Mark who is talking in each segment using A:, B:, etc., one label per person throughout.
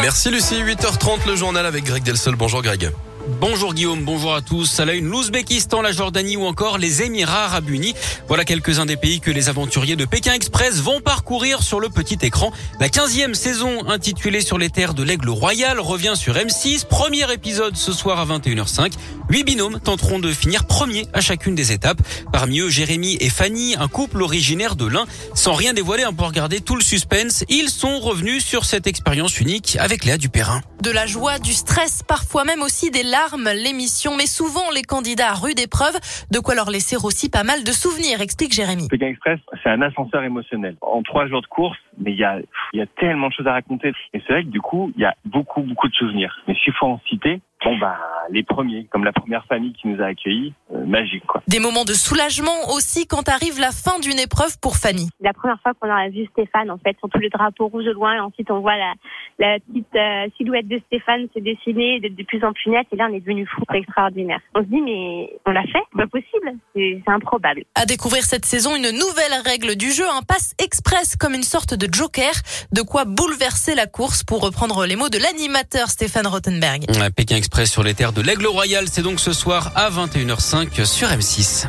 A: Merci Lucie, 8h30 le journal avec Greg Delsol. Bonjour Greg.
B: Bonjour Guillaume, bonjour à tous. À la une, l'Ouzbékistan, la Jordanie ou encore les Émirats Arabes Unis. Voilà quelques-uns des pays que les aventuriers de Pékin Express vont parcourir sur le petit écran. La 15e saison intitulée Sur les terres de l'Aigle Royal revient sur M6. Premier épisode ce soir à 21h05. Huit binômes tenteront de finir premier à chacune des étapes. Parmi eux, Jérémy et Fanny, un couple originaire de l'Ain. Sans rien dévoiler hein, pour garder tout le suspense, ils sont revenus sur cette expérience unique avec Léa Dupérin.
C: De la joie, du stress, parfois même aussi des larmes, l'émission met souvent les candidats à rude épreuve, de quoi leur laisser aussi pas mal de souvenirs, explique Jérémy.
D: Pékin Express, c'est un ascenseur émotionnel. En trois jours de course, mais il y a, y a tellement de choses à raconter. Et c'est vrai que du coup, il y a beaucoup, beaucoup de souvenirs. Mais s'il faut en citer, bon bah les premiers, comme la première famille qui nous a accueillis, euh, magique quoi.
C: Des moments de soulagement aussi quand arrive la fin d'une épreuve pour Fanny.
E: La première fois qu'on a vu Stéphane, en fait, sur tous les drapeaux rouges au loin, et ensuite on voit la, la petite euh, silhouette de Stéphane se dessiner, d'être de plus en plus nette, et là on est devenu fou, c'est extraordinaire. On se dit mais on l'a fait, pas possible, c'est improbable.
C: À découvrir cette saison une nouvelle règle du jeu, un pass express comme une sorte de joker, de quoi bouleverser la course pour reprendre les mots de l'animateur Stéphane Rottenberg.
B: Pékin Express sur les terres de l'Aigle Royal, c'est donc ce soir à 21h05 sur M6.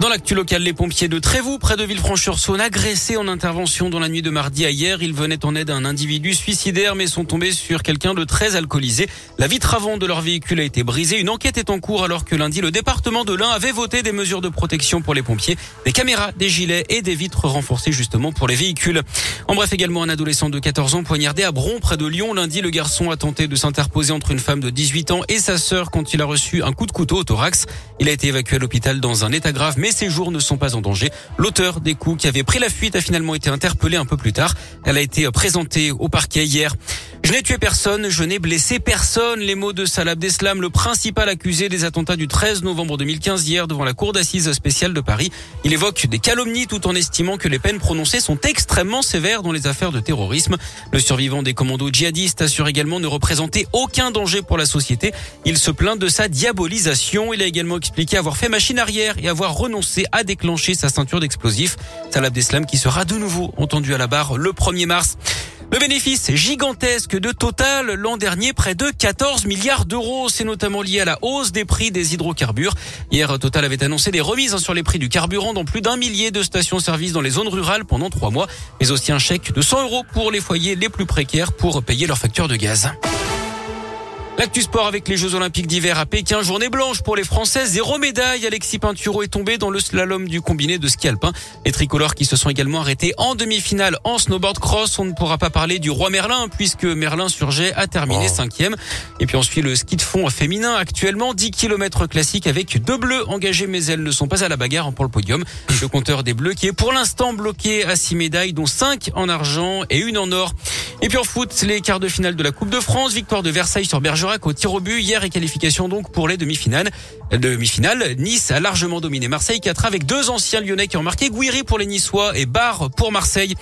B: Dans l'actu local, les pompiers de Trévoux, près de Villefranche-sur-Saône, agressés en intervention dans la nuit de mardi à hier. Ils venaient en aide à un individu suicidaire, mais sont tombés sur quelqu'un de très alcoolisé. La vitre avant de leur véhicule a été brisée. Une enquête est en cours alors que lundi, le département de l'Ain avait voté des mesures de protection pour les pompiers, des caméras, des gilets et des vitres renforcées justement pour les véhicules. En bref, également un adolescent de 14 ans poignardé à Bron, près de Lyon. Lundi, le garçon a tenté de s'interposer entre une femme de 18 ans et sa sœur quand il a reçu un coup de couteau au thorax. Il a été évacué à l'hôpital dans un état grave, mais ses jours ne sont pas en danger. L'auteur des coups qui avait pris la fuite a finalement été interpellé un peu plus tard. Elle a été présentée au parquet hier. Je n'ai tué personne, je n'ai blessé personne. Les mots de Salah Abdeslam, le principal accusé des attentats du 13 novembre 2015 hier devant la cour d'assises spéciale de Paris. Il évoque des calomnies tout en estimant que les peines prononcées sont extrêmement sévères dans les affaires de terrorisme. Le survivant des commandos djihadistes assure également ne représenter aucun danger pour la société. Il se plaint de sa diabolisation. Il a également expliqué avoir fait machine arrière et avoir renoncé à déclencher sa ceinture d'explosifs. Salah Abdeslam qui sera de nouveau entendu à la barre le 1er mars. Le bénéfice gigantesque de Total l'an dernier, près de 14 milliards d'euros. C'est notamment lié à la hausse des prix des hydrocarbures. Hier, Total avait annoncé des remises sur les prix du carburant dans plus d'un millier de stations-service dans les zones rurales pendant trois mois, mais aussi un chèque de 100 euros pour les foyers les plus précaires pour payer leurs factures de gaz. L'actu sport avec les Jeux Olympiques d'hiver à Pékin. Journée blanche pour les Français. Zéro médaille. Alexis Pinturo est tombé dans le slalom du combiné de ski alpin. Les tricolores qui se sont également arrêtés en demi-finale en snowboard cross. On ne pourra pas parler du roi Merlin puisque Merlin Surget a terminé cinquième. Et puis on suit le ski de fond féminin actuellement. 10 km classiques avec deux bleus engagés mais elles ne sont pas à la bagarre pour le podium. Le compteur des bleus qui est pour l'instant bloqué à six médailles dont cinq en argent et une en or. Et puis en foot, les quarts de finale de la Coupe de France, victoire de Versailles sur Bergerac au tir au but hier et qualification donc pour les demi-finales. Demi-finale, Nice a largement dominé Marseille 4 avec deux anciens lyonnais qui ont marqué Guiri pour les Niçois et Barre pour Marseille.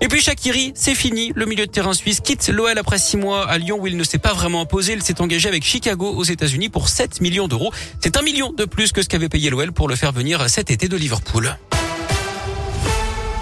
B: Et puis Shakiri, c'est fini. Le milieu de terrain suisse quitte l'OL après six mois à Lyon où il ne s'est pas vraiment imposé. Il s'est engagé avec Chicago aux États-Unis pour 7 millions d'euros. C'est un million de plus que ce qu'avait payé l'OL pour le faire venir cet été de Liverpool.